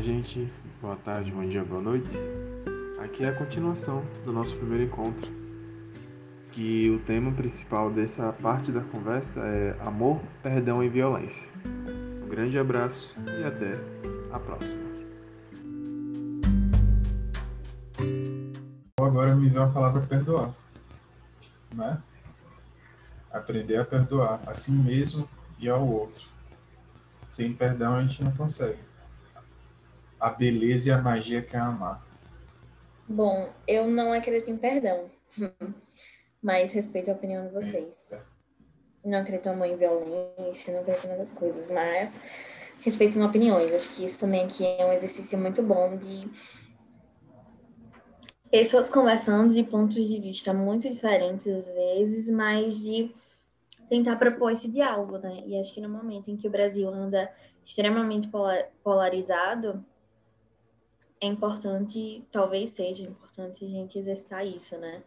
gente. Boa tarde, bom dia, boa noite. Aqui é a continuação do nosso primeiro encontro, que o tema principal dessa parte da conversa é amor, perdão e violência. Um grande abraço e até a próxima. Agora me veio a palavra perdoar, né? Aprender a perdoar a si mesmo e ao outro. Sem perdão a gente não consegue a beleza e a magia que é amar? Bom, eu não acredito em perdão, mas respeito a opinião de vocês. É. Não acredito em em violência, não acredito nessas coisas, mas respeito em opiniões. Acho que isso também aqui é um exercício muito bom de pessoas conversando de pontos de vista muito diferentes às vezes, mas de tentar propor esse diálogo, né? E acho que no momento em que o Brasil anda extremamente polarizado, é importante, talvez seja importante a gente exercitar isso, né?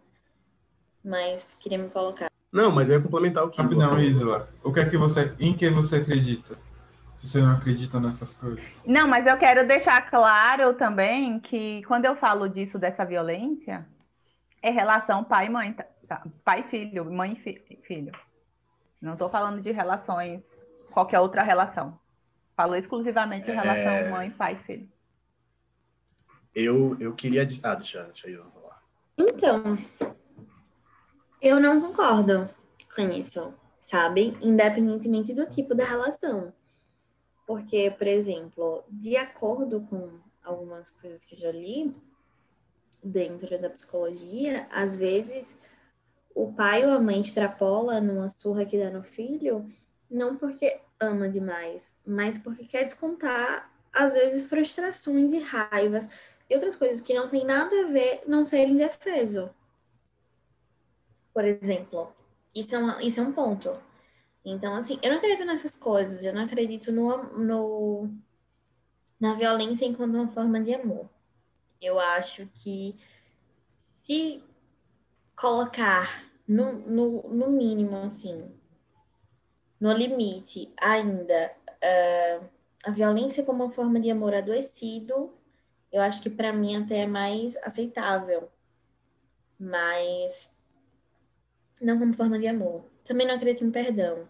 Mas queria me colocar. Não, mas eu ia complementar o que. Não, Isla, o que é que você, em que você acredita? Se você não acredita nessas coisas. Não, mas eu quero deixar claro também que quando eu falo disso, dessa violência, é relação pai mãe, tá? tá pai filho, mãe filho. Não estou falando de relações, qualquer outra relação. Falo exclusivamente de relação é... mãe, pai, filho. Eu, eu queria. Ah, deixa, deixa eu falar. Então, eu não concordo com isso, sabe? Independentemente do tipo da relação. Porque, por exemplo, de acordo com algumas coisas que eu já li dentro da psicologia, às vezes o pai ou a mãe extrapola numa surra que dá no filho, não porque ama demais, mas porque quer descontar, às vezes, frustrações e raivas outras coisas que não tem nada a ver não serem indefeso. Por exemplo, isso é, uma, isso é um ponto. Então, assim, eu não acredito nessas coisas, eu não acredito no, no, na violência enquanto uma forma de amor. Eu acho que se colocar no, no, no mínimo, assim, no limite ainda, uh, a violência como uma forma de amor adoecido, eu acho que para mim até é mais aceitável. Mas não como forma de amor. Também não acredito em perdão.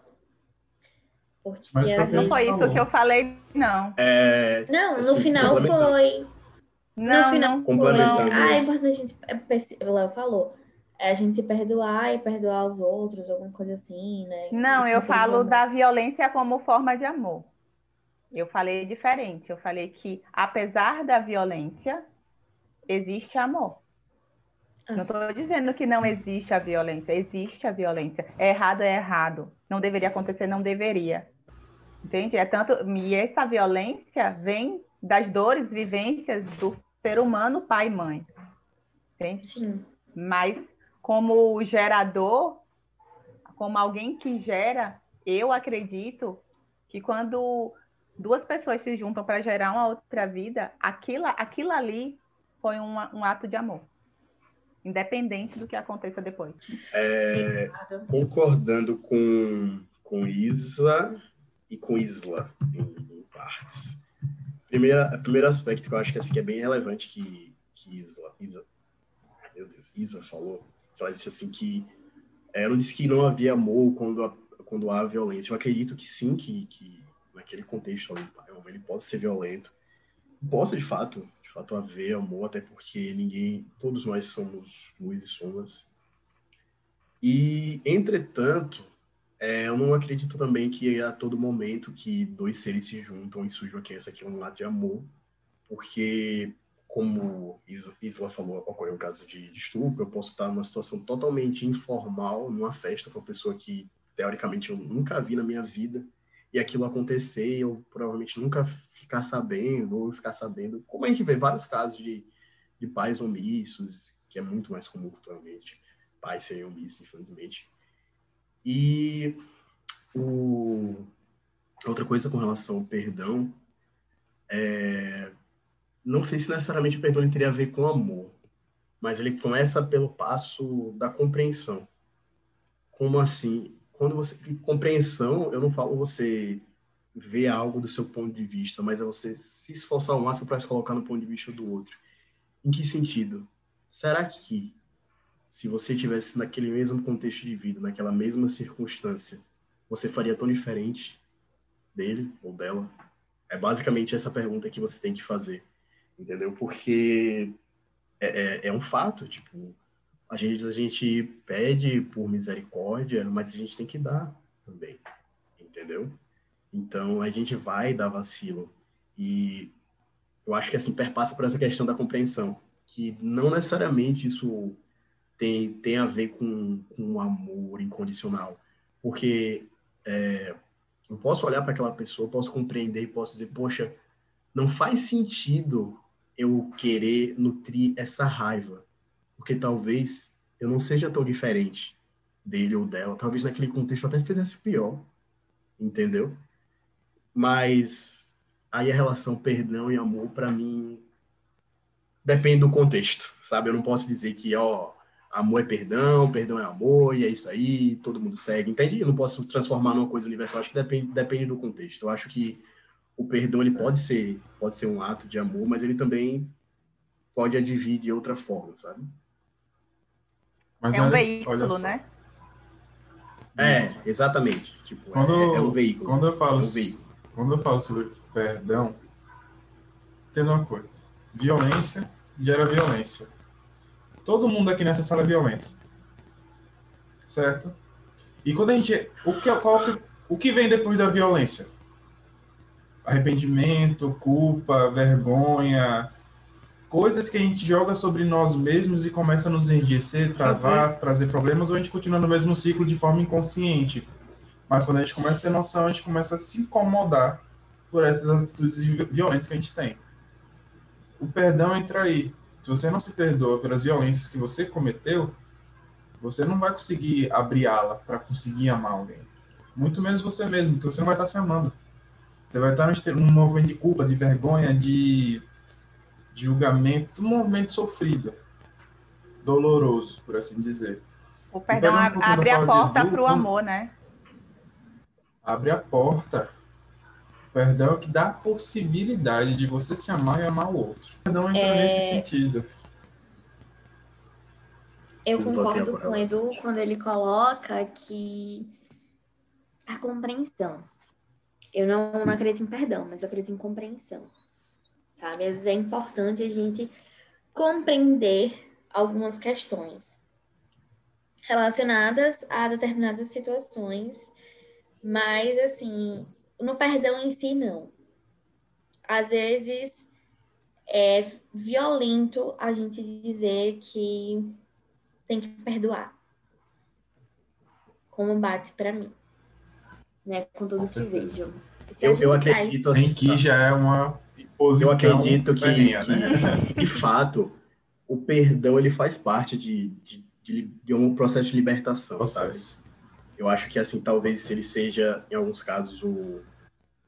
Porque Mas às não foi isso que eu falei, não. É, não, no assim, final foi. Não, no final não, foi. Ah, é importante a gente. O Léo falou. É a gente se perdoar e perdoar os outros, alguma coisa assim, né? Não, eu falo da violência como forma de amor. Eu falei diferente. Eu falei que, apesar da violência, existe amor. Não estou dizendo que não existe a violência. Existe a violência. É errado, é errado. Não deveria acontecer, não deveria. Entende? É tanto. E essa violência vem das dores, vivências do ser humano, pai e mãe. Entende? Sim. Mas, como gerador, como alguém que gera, eu acredito que quando duas pessoas se juntam para gerar uma outra vida, aquilo, aquilo ali foi um, um ato de amor. Independente do que aconteça depois. É, concordando com, com Isla e com Isla em, em partes. Primeira, primeiro aspecto que eu acho que, assim, que é bem relevante que, que Isla, Isla, meu Deus, Isa falou, ela disse assim que ela disse que não havia amor quando, quando há violência. Eu acredito que sim, que, que naquele contexto ali, ele pode ser violento, possa de fato, de fato haver amor, até porque ninguém, todos nós somos luz e sombras. E, entretanto, é, eu não acredito também que a todo momento que dois seres se juntam e surge uma criança que é um lado de amor, porque, como Isla falou, ocorreu um caso de, de estupro, eu posso estar numa situação totalmente informal, numa festa com uma pessoa que, teoricamente, eu nunca vi na minha vida, e aquilo acontecer e eu provavelmente nunca ficar sabendo ou ficar sabendo, como a gente vê vários casos de, de pais omissos, que é muito mais comum culturalmente, pais serem omissos, infelizmente. E o... outra coisa com relação ao perdão, é... não sei se necessariamente o perdão teria a ver com amor, mas ele começa pelo passo da compreensão. Como assim? Quando você compreensão, eu não falo você ver algo do seu ponto de vista, mas é você se esforçar ao máximo para se colocar no ponto de vista do outro. Em que sentido? Será que se você tivesse naquele mesmo contexto de vida, naquela mesma circunstância, você faria tão diferente dele ou dela? É basicamente essa pergunta que você tem que fazer, entendeu? Porque é, é, é um fato, tipo, a gente, a gente pede por misericórdia, mas a gente tem que dar também, entendeu? Então a gente vai dar vacilo. E eu acho que assim perpassa por essa questão da compreensão, que não necessariamente isso tem, tem a ver com, com amor incondicional. Porque é, eu posso olhar para aquela pessoa, posso compreender e posso dizer, poxa, não faz sentido eu querer nutrir essa raiva, porque talvez eu não seja tão diferente dele ou dela, talvez naquele contexto até fizesse pior, entendeu? Mas aí a relação perdão e amor, para mim, depende do contexto, sabe? Eu não posso dizer que, ó, amor é perdão, perdão é amor, e é isso aí, todo mundo segue, entende? Eu não posso transformar numa coisa universal, acho que depende, depende do contexto. Eu acho que o perdão ele pode ser pode ser um ato de amor, mas ele também pode advir de outra forma, sabe? Mas é um olha, veículo, olha né? É, exatamente. Tipo, quando, é, é, um veículo. Quando eu falo, é um veículo. quando eu falo sobre perdão, tem uma coisa: violência gera violência. Todo mundo aqui nessa sala é violento. Certo? E quando a gente. O que, qual, o que vem depois da violência? Arrependimento, culpa, vergonha, coisas que a gente joga sobre nós mesmos e começa a nos enrijecer, travar, trazer problemas, ou a gente continua no mesmo ciclo de forma inconsciente. Mas quando a gente começa a ter noção, a gente começa a se incomodar por essas atitudes violentas que a gente tem. O perdão entra aí. Se você não se perdoa pelas violências que você cometeu, você não vai conseguir abrir ala para conseguir amar alguém. Muito menos você mesmo, porque você não vai estar se amando. Você vai estar num movimento de culpa, de vergonha, de, de julgamento, um movimento sofrido, doloroso, por assim dizer. O perdão um abre a porta para o amor, né? Abre a porta Perdão é o que dá a possibilidade de você se amar e amar o outro. Perdão entra é... nesse sentido. Eu concordo com o Edu quando ele coloca que a compreensão. Eu não, não acredito em perdão, mas eu acredito em compreensão. Sabe? Às vezes é importante a gente compreender algumas questões relacionadas a determinadas situações, mas assim, no perdão em si, não. Às vezes é violento a gente dizer que tem que perdoar. Como bate para mim. Né? Com tudo Com que vejo. eu, eu acredito assim. Em que já é uma posição. Eu acredito que, né? que, de fato, o perdão ele faz parte de, de, de, de um processo de libertação. Processo. Sabe? Eu acho que, assim, talvez processo. ele seja, em alguns casos, o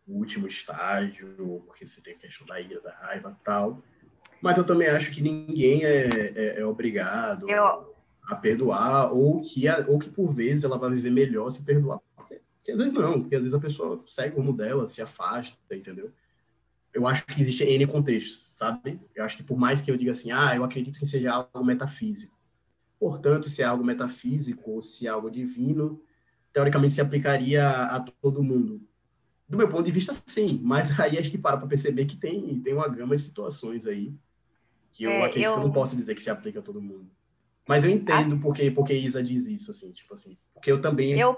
o último estágio, porque você tem a questão da ira, da raiva tal. Mas eu também acho que ninguém é, é, é obrigado eu... a perdoar, ou que, ou que por vezes ela vai viver melhor se perdoar. Porque, porque às vezes não, porque às vezes a pessoa segue o rumo dela, se afasta, entendeu? Eu acho que existe N contextos, sabe? Eu acho que por mais que eu diga assim, ah, eu acredito que seja algo metafísico. Portanto, se é algo metafísico ou se é algo divino, teoricamente se aplicaria a todo mundo. Do meu ponto de vista, sim, mas aí a gente para para perceber que tem, tem uma gama de situações aí que eu é, acredito eu... que eu não posso dizer que se aplica a todo mundo. Mas eu entendo ah. porque, porque Isa diz isso, assim, tipo assim, porque eu também... Eu,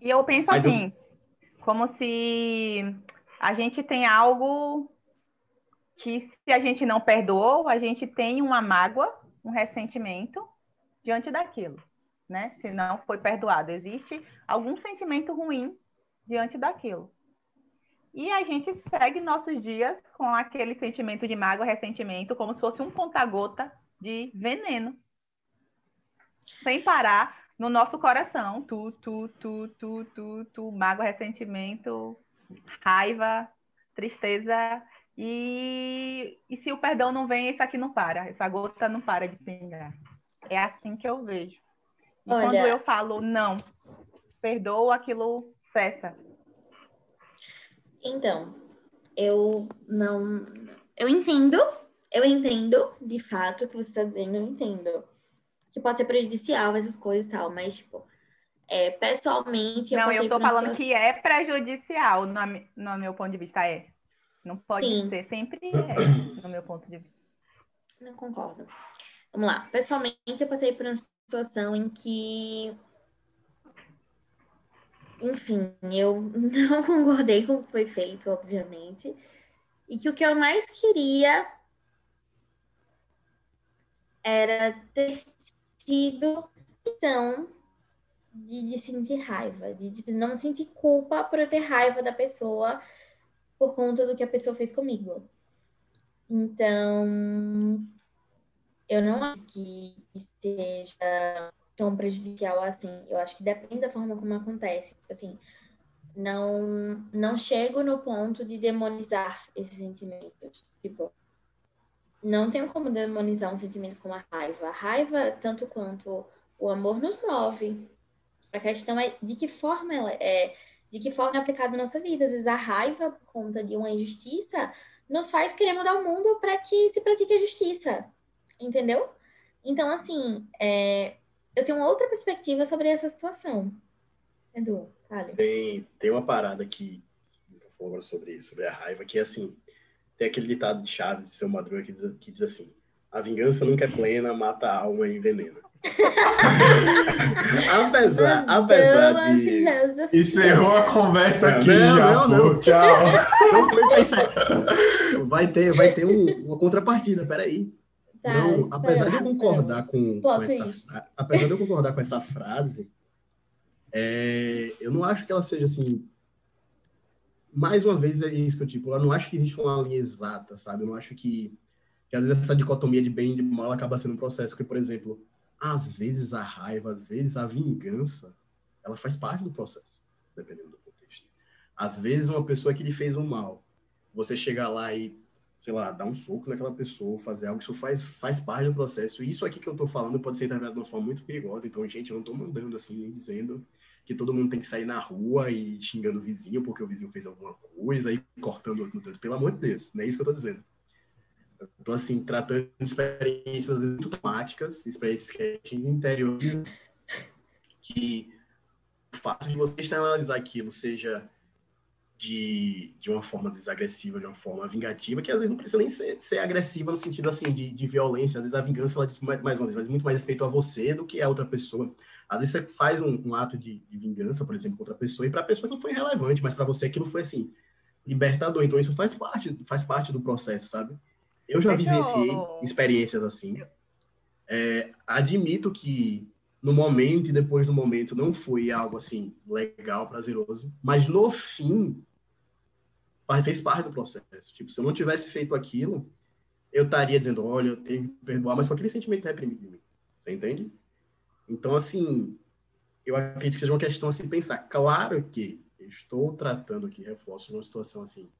e eu penso mas assim, eu... como se a gente tem algo que se a gente não perdoou, a gente tem uma mágoa, um ressentimento diante daquilo, né? Se não foi perdoado, existe algum sentimento ruim diante daquilo. E a gente segue nossos dias com aquele sentimento de mágoa, ressentimento, como se fosse um conta-gota de veneno. Sem parar no nosso coração. Tu, tu, tu, tu, tu, tu, mágoa, ressentimento, raiva, tristeza. E, e se o perdão não vem, isso aqui não para. Essa gota não para de pingar. É assim que eu vejo. E Olha... quando eu falo não, perdoa, aquilo cessa Então, eu não. Eu entendo, eu entendo, de fato, o que você está dizendo, eu entendo. Que pode ser prejudicial, essas coisas e tal, mas, tipo, é, pessoalmente. Eu não, eu tô falando situação... que é prejudicial, no, no meu ponto de vista, é. Não pode Sim. ser, sempre é, no meu ponto de vista. Não concordo. Vamos lá. Pessoalmente, eu passei por uma situação em que enfim, eu não concordei com o que foi feito, obviamente, e que o que eu mais queria era ter tido então de, de sentir raiva, de, de não sentir culpa por eu ter raiva da pessoa por conta do que a pessoa fez comigo. Então, eu não acho que seja tão prejudicial assim. Eu acho que depende da forma como acontece. Tipo assim, não, não chego no ponto de demonizar esses sentimentos. Tipo, não tenho como demonizar um sentimento como a raiva. A raiva, tanto quanto o amor, nos move. A questão é de que forma ela é, de que forma é aplicada na nossa vida. Às vezes a raiva, por conta de uma injustiça, nos faz querer mudar o mundo para que se pratique a justiça. Entendeu? Então, assim, é, eu tenho uma outra perspectiva sobre essa situação. Edu, fale. Tem, tem uma parada que, falou agora sobre, sobre a raiva, que é assim, tem aquele ditado de Chaves, de seu Madruga, que diz, que diz assim, a vingança nunca é plena, mata a alma e envenena. apesar, apesar de. Encerrou a conversa aqui. Não, já, não, não. Tchau. Vai ter, vai ter um, uma contrapartida, peraí. Tá, não, apesar de eu concordar com, com essa, apesar de eu concordar com essa frase, é, eu não acho que ela seja assim. Mais uma vez é isso que eu tipo, eu não acho que existe uma linha exata, sabe? Eu não acho que, que às vezes essa dicotomia de bem e de mal acaba sendo um processo que, por exemplo, às vezes a raiva, às vezes a vingança, ela faz parte do processo, dependendo do contexto. Às vezes uma pessoa que lhe fez um mal, você chegar lá e sei lá, dar um soco naquela pessoa, fazer algo, isso faz, faz parte do processo. E isso aqui que eu tô falando pode ser interpretado de uma forma muito perigosa. Então, gente, eu não tô mandando assim, nem dizendo que todo mundo tem que sair na rua e xingando o vizinho porque o vizinho fez alguma coisa e cortando outro no dedo. Pelo amor de Deus, não é isso que eu tô dizendo. Tô, assim, tratando de experiências muito traumáticas, experiências que a gente interioriza, que o fato de você externalizar aquilo seja de, de uma forma, às vezes, agressiva, de uma forma vingativa, que às vezes não precisa nem ser, ser agressiva no sentido, assim, de, de violência. Às vezes a vingança, ela diz, mais, mais uma vez, mas muito mais respeito a você do que a outra pessoa. Às vezes você faz um, um ato de, de, vingança, por exemplo, contra a pessoa, e para a pessoa não foi relevante, mas para você aquilo foi, assim, libertador. Então isso faz parte, faz parte do processo, sabe? Eu já vivenciei experiências assim. É, admito que no momento e depois do momento não foi algo assim legal, prazeroso, mas no fim fez parte do processo. Tipo, se eu não tivesse feito aquilo, eu estaria dizendo, olha, eu tenho que perdoar, mas com aquele sentimento reprimido em mim. Você entende? Então, assim, eu acredito que seja uma questão a se pensar. Claro que estou tratando aqui, reforço, uma situação assim,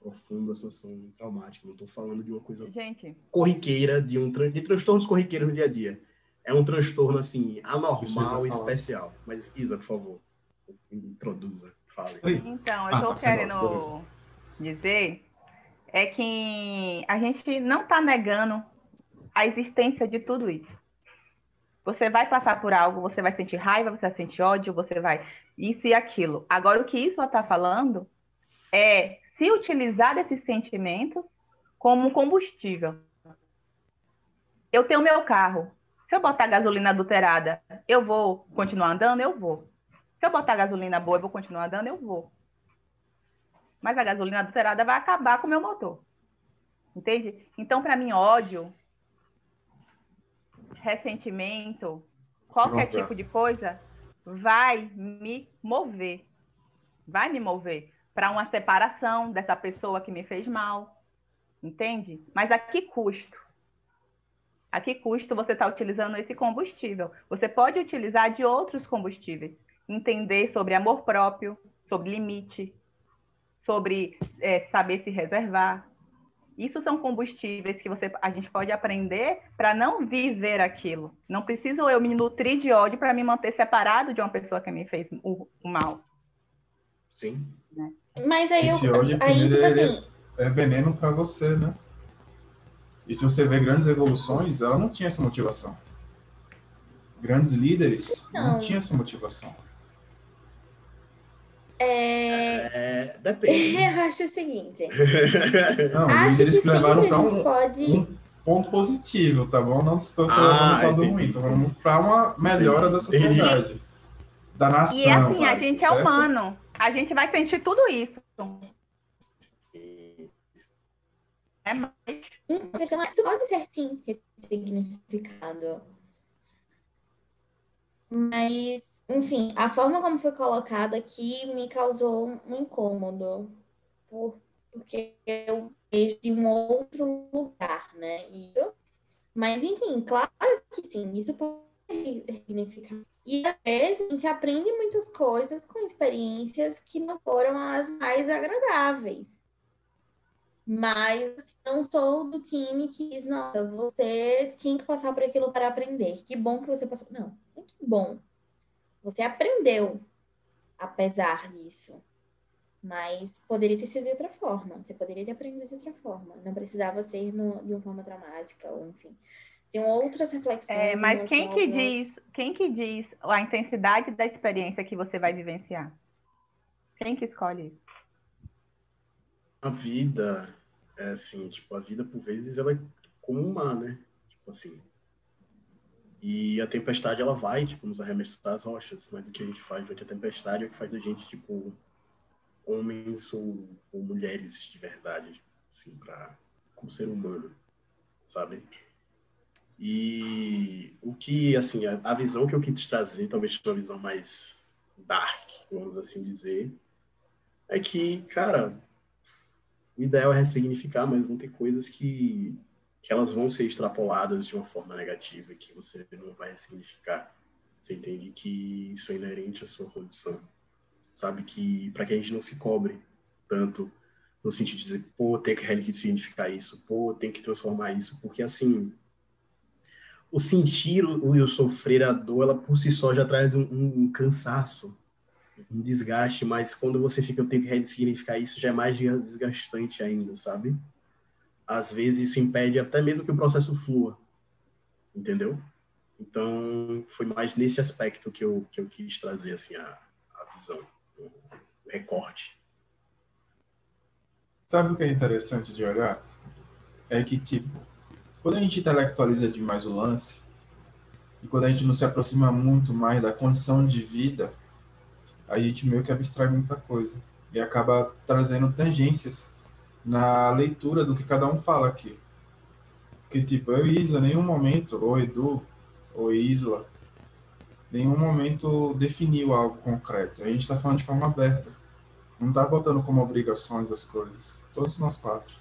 profunda, situação traumática. Não estou falando de uma coisa Gente. corriqueira, de, um, de transtornos corriqueiros no dia a dia. É um transtorno, assim, anormal e especial. Mas, Isa, por favor, introduza. Fale. Então, eu estou ah, querendo dizer é que a gente não está negando a existência de tudo isso. Você vai passar por algo, você vai sentir raiva, você vai sentir ódio, você vai isso e aquilo. Agora, o que isso está falando é se utilizar desses sentimentos como combustível. Eu tenho meu carro. Se eu botar gasolina adulterada, eu vou continuar andando? Eu vou. Se eu botar gasolina boa, eu vou continuar andando? Eu vou. Mas a gasolina adulterada vai acabar com o meu motor. Entende? Então, para mim, ódio, ressentimento, qualquer tipo de coisa, vai me mover. Vai me mover para uma separação dessa pessoa que me fez mal. Entende? Mas a que custo? A que custo você está utilizando esse combustível? Você pode utilizar de outros combustíveis. Entender sobre amor próprio, sobre limite, sobre é, saber se reservar. Isso são combustíveis que você, a gente pode aprender para não viver aquilo. Não preciso eu me nutrir de ódio para me manter separado de uma pessoa que me fez o, o mal. Sim. Né? Mas aí Esse eu. ódio, Aí, tipo assim, é veneno para você, né? E se você vê grandes evoluções, ela não tinha essa motivação. Grandes líderes não, Não. tinham essa motivação. é... É, depende. eu acho o seguinte. Não, acho líderes que que levaram para um, pode. um ponto positivo, tá bom? Não estou Ah, levando para ruim, estou falando para uma melhora da Entendi. sociedade, da nação. E assim, a gente é certo? humano. A gente vai sentir tudo isso. É mais isso pode ser sim ressignificado. Mas, enfim, a forma como foi colocada aqui me causou um incômodo. Por, porque eu vejo de um outro lugar, né? Mas, enfim, claro que sim, isso pode ser ressignificado. E às vezes a gente aprende muitas coisas com experiências que não foram as mais agradáveis. Mas não sou do time que diz, nossa, você tinha que passar por aquilo para aprender. Que bom que você passou. Não, que bom. Você aprendeu, apesar disso. Mas poderia ter sido de outra forma. Você poderia ter aprendido de outra forma. Não precisava ser no- de uma forma traumática, ou enfim. Tem outras reflexões. É, mas quem que diz, quem que diz a intensidade da experiência que você vai vivenciar? Quem que escolhe isso? A vida, é assim, tipo, a vida por vezes ela é como um mar, né? Tipo assim. E a tempestade ela vai, tipo, nos arremessar as rochas, mas o que a gente faz durante a tempestade é o que faz a gente, tipo, homens ou, ou mulheres de verdade, assim, pra, como ser humano, sabe? E o que, assim, a, a visão que eu quis trazer, talvez uma visão mais dark, vamos assim dizer, é que, cara, o ideal é ressignificar, mas vão ter coisas que, que elas vão ser extrapoladas de uma forma negativa, que você não vai ressignificar. Você entende que isso é inerente à sua condição. Sabe que para que a gente não se cobre tanto no sentido de dizer, pô, tem que ressignificar isso, pô, tem que transformar isso, porque assim, o sentir o- e o sofrer a dor, ela por si só já traz um, um- um cansaço, um desgaste, mas quando você fica, eu tenho que ressignificar isso, já é mais desgastante ainda, sabe? Às vezes isso impede até mesmo que o processo flua, entendeu? Então, foi mais nesse aspecto que eu, que eu quis trazer, assim, a, a visão, o recorte. Sabe o que é interessante de olhar? É que, tipo, quando a gente intelectualiza demais o lance, e quando a gente não se aproxima muito mais da condição de vida, a gente meio que abstrai muita coisa. E acaba trazendo tangências na leitura do que cada um fala aqui. Porque, tipo, eu e Isa, nenhum momento, ou Edu, ou Isla, nenhum momento definiu algo concreto. A gente está falando de forma aberta. Não está botando como obrigações as coisas. Todos nós quatro.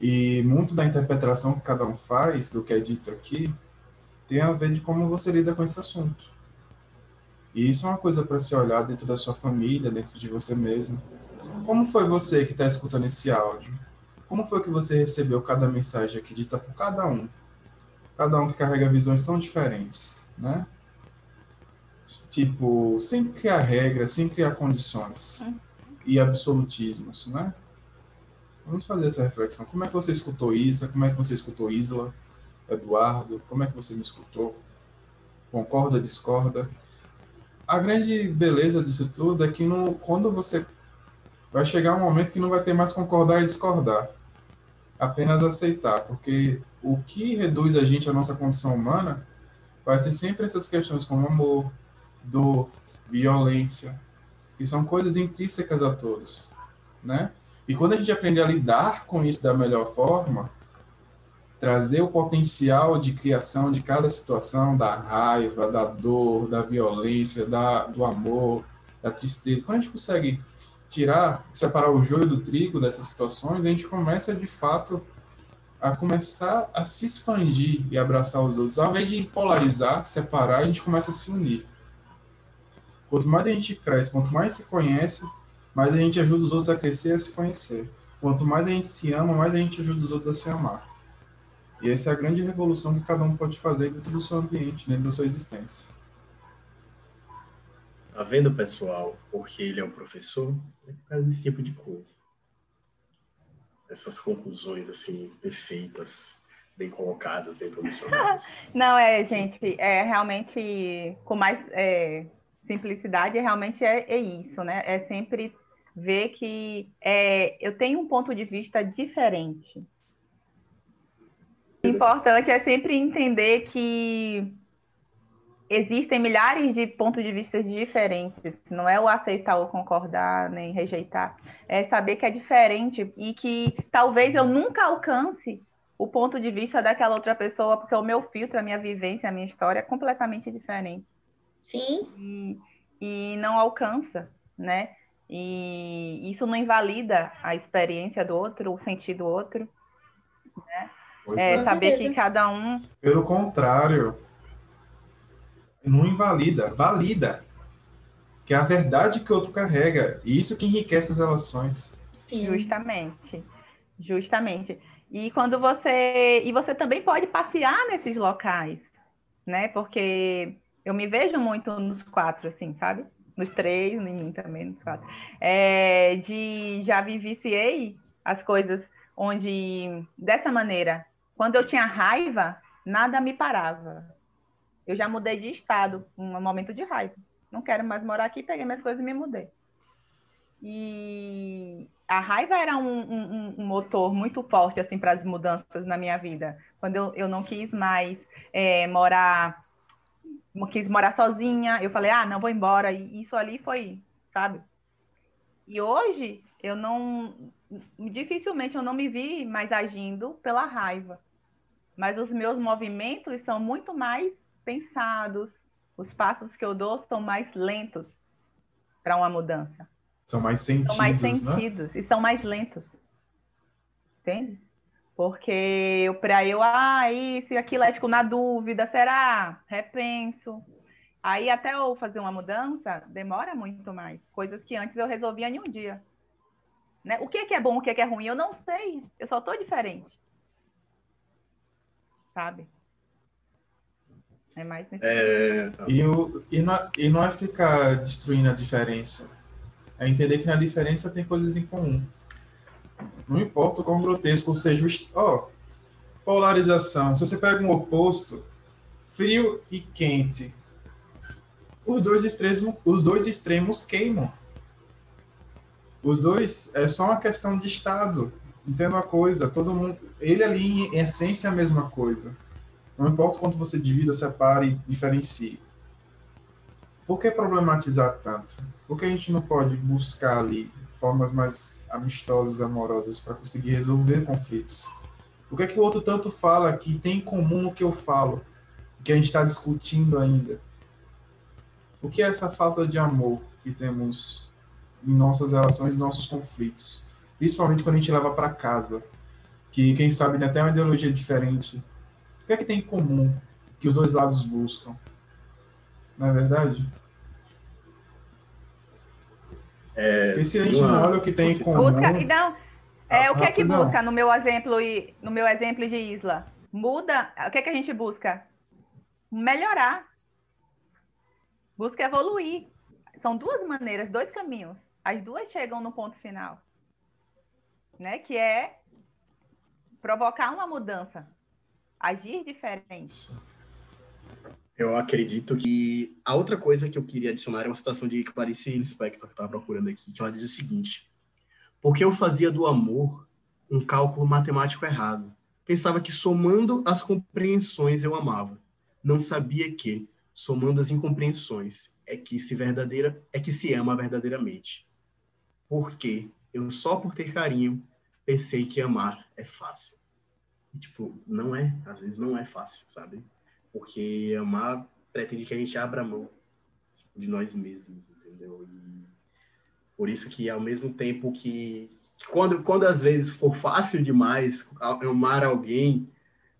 E muito da interpretação que cada um faz do que é dito aqui tem a ver de como você lida com esse assunto. E isso é uma coisa para se olhar dentro da sua família, dentro de você mesmo. Como foi você que está escutando esse áudio? Como foi que você recebeu cada mensagem aqui dita por cada um? Cada um que carrega visões tão diferentes, né? Tipo, sem criar regras, sem criar condições e absolutismos, né? Vamos fazer essa reflexão. Como é que você escutou Isa? Como é que você escutou Isla? Eduardo? Como é que você me escutou? Concorda, discorda? A grande beleza disso tudo é que no, quando você vai chegar um momento que não vai ter mais concordar e discordar, apenas aceitar, porque o que reduz a gente à nossa condição humana vai ser sempre essas questões como amor, dor, violência, que são coisas intrínsecas a todos, né? E quando a gente aprende a lidar com isso da melhor forma, trazer o potencial de criação de cada situação, da raiva, da dor, da violência, da, do amor, da tristeza, quando a gente consegue tirar, separar o joio do trigo dessas situações, a gente começa de fato a começar a se expandir e abraçar os outros. Ao invés de polarizar, separar, a gente começa a se unir. Quanto mais a gente cresce, quanto mais se conhece, mais a gente ajuda os outros a crescer e a se conhecer. Quanto mais a gente se ama, mais a gente ajuda os outros a se amar. E essa é a grande revolução que cada um pode fazer dentro do seu ambiente, dentro da sua existência. tá vendo, pessoal, porque ele é o professor? É por causa desse tipo de coisa. Essas conclusões, assim, perfeitas, bem colocadas, bem posicionadas. Não, é, gente, é realmente, com mais é, simplicidade, realmente é, é isso, né? É sempre ver que é, eu tenho um ponto de vista diferente. O importante é sempre entender que existem milhares de pontos de vista diferentes. Não é o aceitar ou concordar, nem rejeitar. É saber que é diferente e que talvez eu nunca alcance o ponto de vista daquela outra pessoa, porque o meu filtro, a minha vivência, a minha história é completamente diferente. Sim. E, e não alcança, né? E isso não invalida a experiência do outro, o sentido do outro. Né? É, é saber que cada um. Pelo contrário, não invalida, valida. Que é a verdade que o outro carrega. E isso que enriquece as relações. Sim. Justamente. Justamente. E quando você. E você também pode passear nesses locais, né? Porque eu me vejo muito nos quatro, assim, sabe? Nos três, em mim também, nos quatro. É, de já vivenciei as coisas onde, dessa maneira, quando eu tinha raiva, nada me parava. Eu já mudei de estado, um momento de raiva. Não quero mais morar aqui, peguei minhas coisas e me mudei. E a raiva era um, um, um motor muito forte assim para as mudanças na minha vida. Quando eu, eu não quis mais é, morar, quis morar sozinha, eu falei, ah, não vou embora. E isso ali foi, sabe? E hoje eu não, dificilmente eu não me vi mais agindo pela raiva. Mas os meus movimentos são muito mais pensados, os passos que eu dou são mais lentos para uma mudança. São mais sentidos, São mais sentidos né? e são mais lentos. Entende? Porque para eu, ah, isso e aquilo, é tipo, na dúvida, será? Repenso. Aí até eu fazer uma mudança, demora muito mais. Coisas que antes eu resolvia em um dia. Né? O que é, que é bom, o que é, que é ruim, eu não sei. Eu só tô diferente. Sabe? É mais nesse é... E, o, e, não, é, e não é ficar destruindo a diferença. É entender que na diferença tem coisas em comum. Não importa o quão grotesco seja o. Ó, polarização. Se você pega um oposto, frio e quente, os dois extremos, os dois extremos queimam. Os dois é só uma questão de estado. Entenda uma coisa, todo mundo, ele ali em essência é a mesma coisa. Não importa quanto você divida, separe e diferencie. Por que problematizar tanto? Por que a gente não pode buscar ali formas mais amistosas, amorosas para conseguir resolver conflitos? O que é que o outro tanto fala que tem em comum o que eu falo, que a gente está discutindo ainda? O que é essa falta de amor que temos em nossas relações, nossos conflitos? Principalmente quando a gente leva para casa, que quem sabe tem até uma ideologia diferente, que é que tem em comum que os dois lados buscam? Não é verdade? É, Porque se a gente não olha o que tem em comum. Busca, então, é, ah, o que é que não. busca no meu exemplo e no meu exemplo de Isla? Muda. O que é que a gente busca? Melhorar. Busca evoluir. São duas maneiras, dois caminhos. As duas chegam no ponto final, né? Que é provocar uma mudança agir diferente. Eu acredito que a outra coisa que eu queria adicionar é uma citação de Clarice Lispector, que eu estava procurando aqui, que ela diz o seguinte: Porque eu fazia do amor um cálculo matemático errado. Pensava que somando as compreensões eu amava. Não sabia que, somando as incompreensões, é que se verdadeira é que se ama verdadeiramente. Porque eu só por ter carinho pensei que amar é fácil. E, tipo, não é, às vezes não é fácil, sabe? Porque amar pretende que a gente abra mão tipo, de nós mesmos, entendeu? E por isso que ao mesmo tempo que, quando, quando às vezes for fácil demais amar alguém,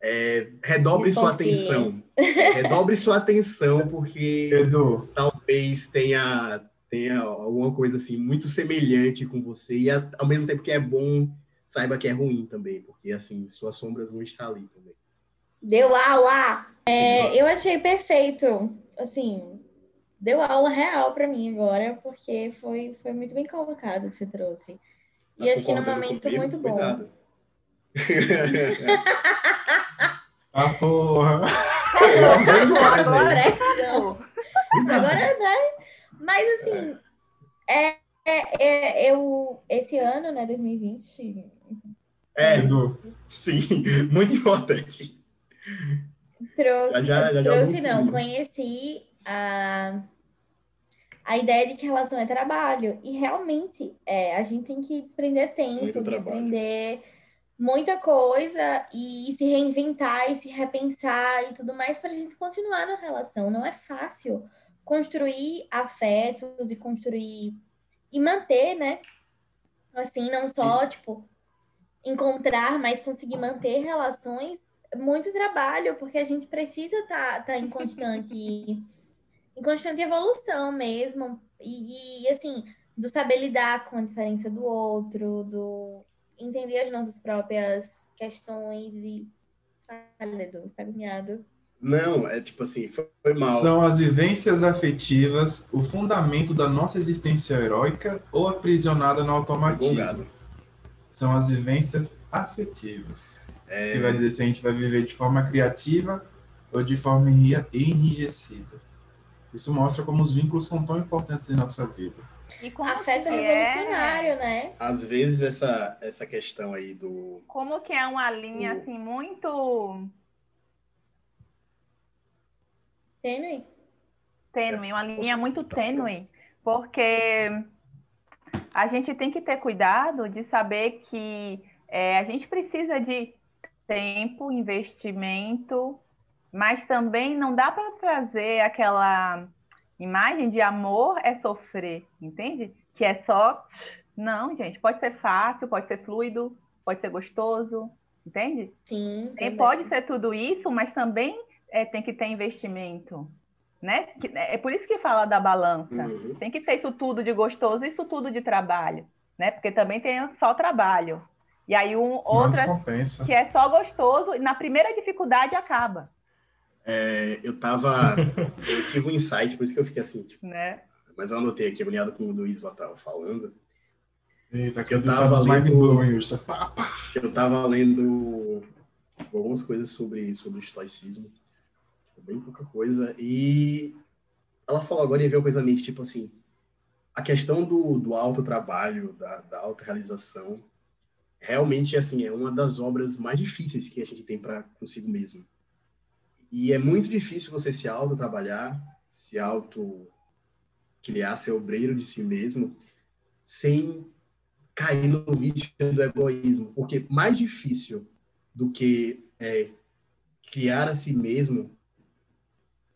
é, redobre sua atenção. É, redobre sua atenção, porque Edu. talvez tenha, tenha alguma coisa assim muito semelhante com você, e ao mesmo tempo que é bom saiba que é ruim também, porque assim, suas sombras vão estar ali também. Deu aula! É, eu achei perfeito. Assim, deu aula real para mim agora, porque foi, foi muito bem colocado que você trouxe. Tá e acho que no momento comigo? muito bom. ah, porra! agora é. Agora é, né? Mas assim, é, é, é, eu, esse ano, né, 2020. É, sim, muito importante. Trouxe, já, já, já trouxe não, conheci a, a ideia de que relação é trabalho. E realmente, é, a gente tem que desprender tempo, Muito desprender trabalho. muita coisa e se reinventar e se repensar e tudo mais para a gente continuar na relação. Não é fácil construir afetos e construir e manter, né? Assim, não só, tipo, encontrar, mas conseguir manter relações muito trabalho, porque a gente precisa estar tá, tá em constante em constante evolução mesmo. E, e, assim, do saber lidar com a diferença do outro, do entender as nossas próprias questões e. Olha, Edu, está agoniado. Não, é tipo assim, foi mal. São as vivências afetivas o fundamento da nossa existência heróica ou aprisionada no automatismo. São as vivências afetivas. É... Que vai dizer se a gente vai viver de forma criativa ou de forma enrijecida. Isso mostra como os vínculos são tão importantes em nossa vida. E como Afeto é revolucionário, né? Às vezes essa, essa questão aí do. Como que é uma linha do... assim muito. Tênue? Tênue, uma linha muito tênue, porque a gente tem que ter cuidado de saber que é, a gente precisa de tempo, investimento, mas também não dá para trazer aquela imagem de amor é sofrer, entende? Que é só. Não, gente, pode ser fácil, pode ser fluido, pode ser gostoso, entende? Sim. E pode ser tudo isso, mas também é, tem que ter investimento. Né? É por isso que fala da balança. Uhum. Tem que ser isso tudo de gostoso isso tudo de trabalho, né? Porque também tem só trabalho. E aí um outra que é só gostoso, e na primeira dificuldade acaba. É, eu tava. eu tive um insight, por isso que eu fiquei assim, tipo, né? Mas eu anotei aqui, alinhado com o Luiz lá tava falando. Eita, que eu tava lendo. Que eu tava lendo algumas coisas sobre, sobre o estoicismo. Bem pouca coisa. E ela falou agora e veio coisa mente, tipo assim, a questão do, do alto trabalho, da, da autorrealização, realmente assim, é uma das obras mais difíceis que a gente tem para consigo mesmo e é muito difícil você se auto-trabalhar, se auto-criar, ser obreiro de si mesmo, sem cair no vício do egoísmo. Porque mais difícil do que é, criar a si mesmo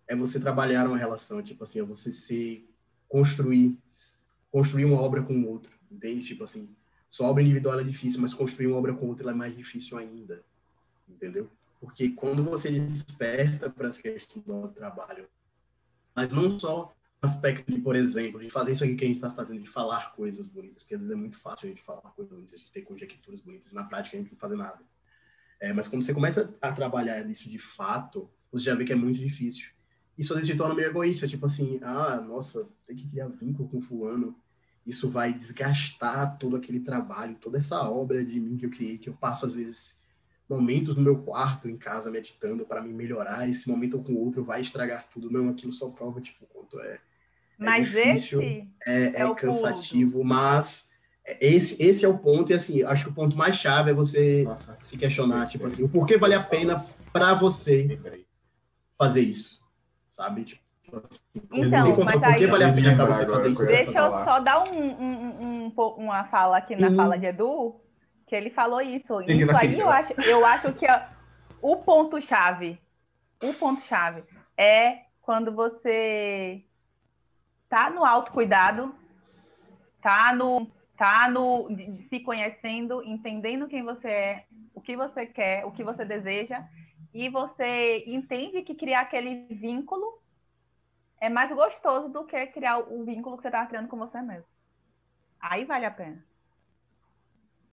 é você trabalhar uma relação, tipo assim, é você se construir, construir uma obra com o outro, entende? Tipo assim, sua obra individual é difícil, mas construir uma obra com o outro é mais difícil ainda, entendeu? Porque quando você desperta para essa questão do trabalho, mas não só aspecto de, por exemplo, de fazer isso aqui que a gente está fazendo, de falar coisas bonitas, porque às vezes é muito fácil a gente falar coisas bonitas, a gente ter conjecturas bonitas, na prática a gente não fazer nada. É, mas quando você começa a trabalhar isso de fato, você já vê que é muito difícil. Isso às vezes te torna meio egoísta, tipo assim, ah, nossa, tem que criar vínculo com fulano, isso vai desgastar todo aquele trabalho, toda essa obra de mim que eu criei, que eu passo às vezes momentos no meu quarto, em casa, meditando para me melhorar. Esse momento com o outro vai estragar tudo. Não, aquilo só prova, tipo, quanto é. é mas difícil, esse é, é, é cansativo, ponto. mas esse, esse é o ponto, e assim, acho que o ponto mais chave é você Nossa, se questionar, tipo assim, o porquê vale a pena para você fazer isso, sabe? Tipo, então, mas aí, vale a pena para você fazer isso? Deixa eu só dar um, um, um, uma fala aqui na uhum. fala de Edu, que ele falou isso. Isso aí eu acho, eu acho que o ponto-chave, o ponto-chave é quando você tá no autocuidado, tá no, tá no se conhecendo, entendendo quem você é, o que você quer, o que você deseja, e você entende que criar aquele vínculo é mais gostoso do que criar o vínculo que você está criando com você mesmo. Aí vale a pena.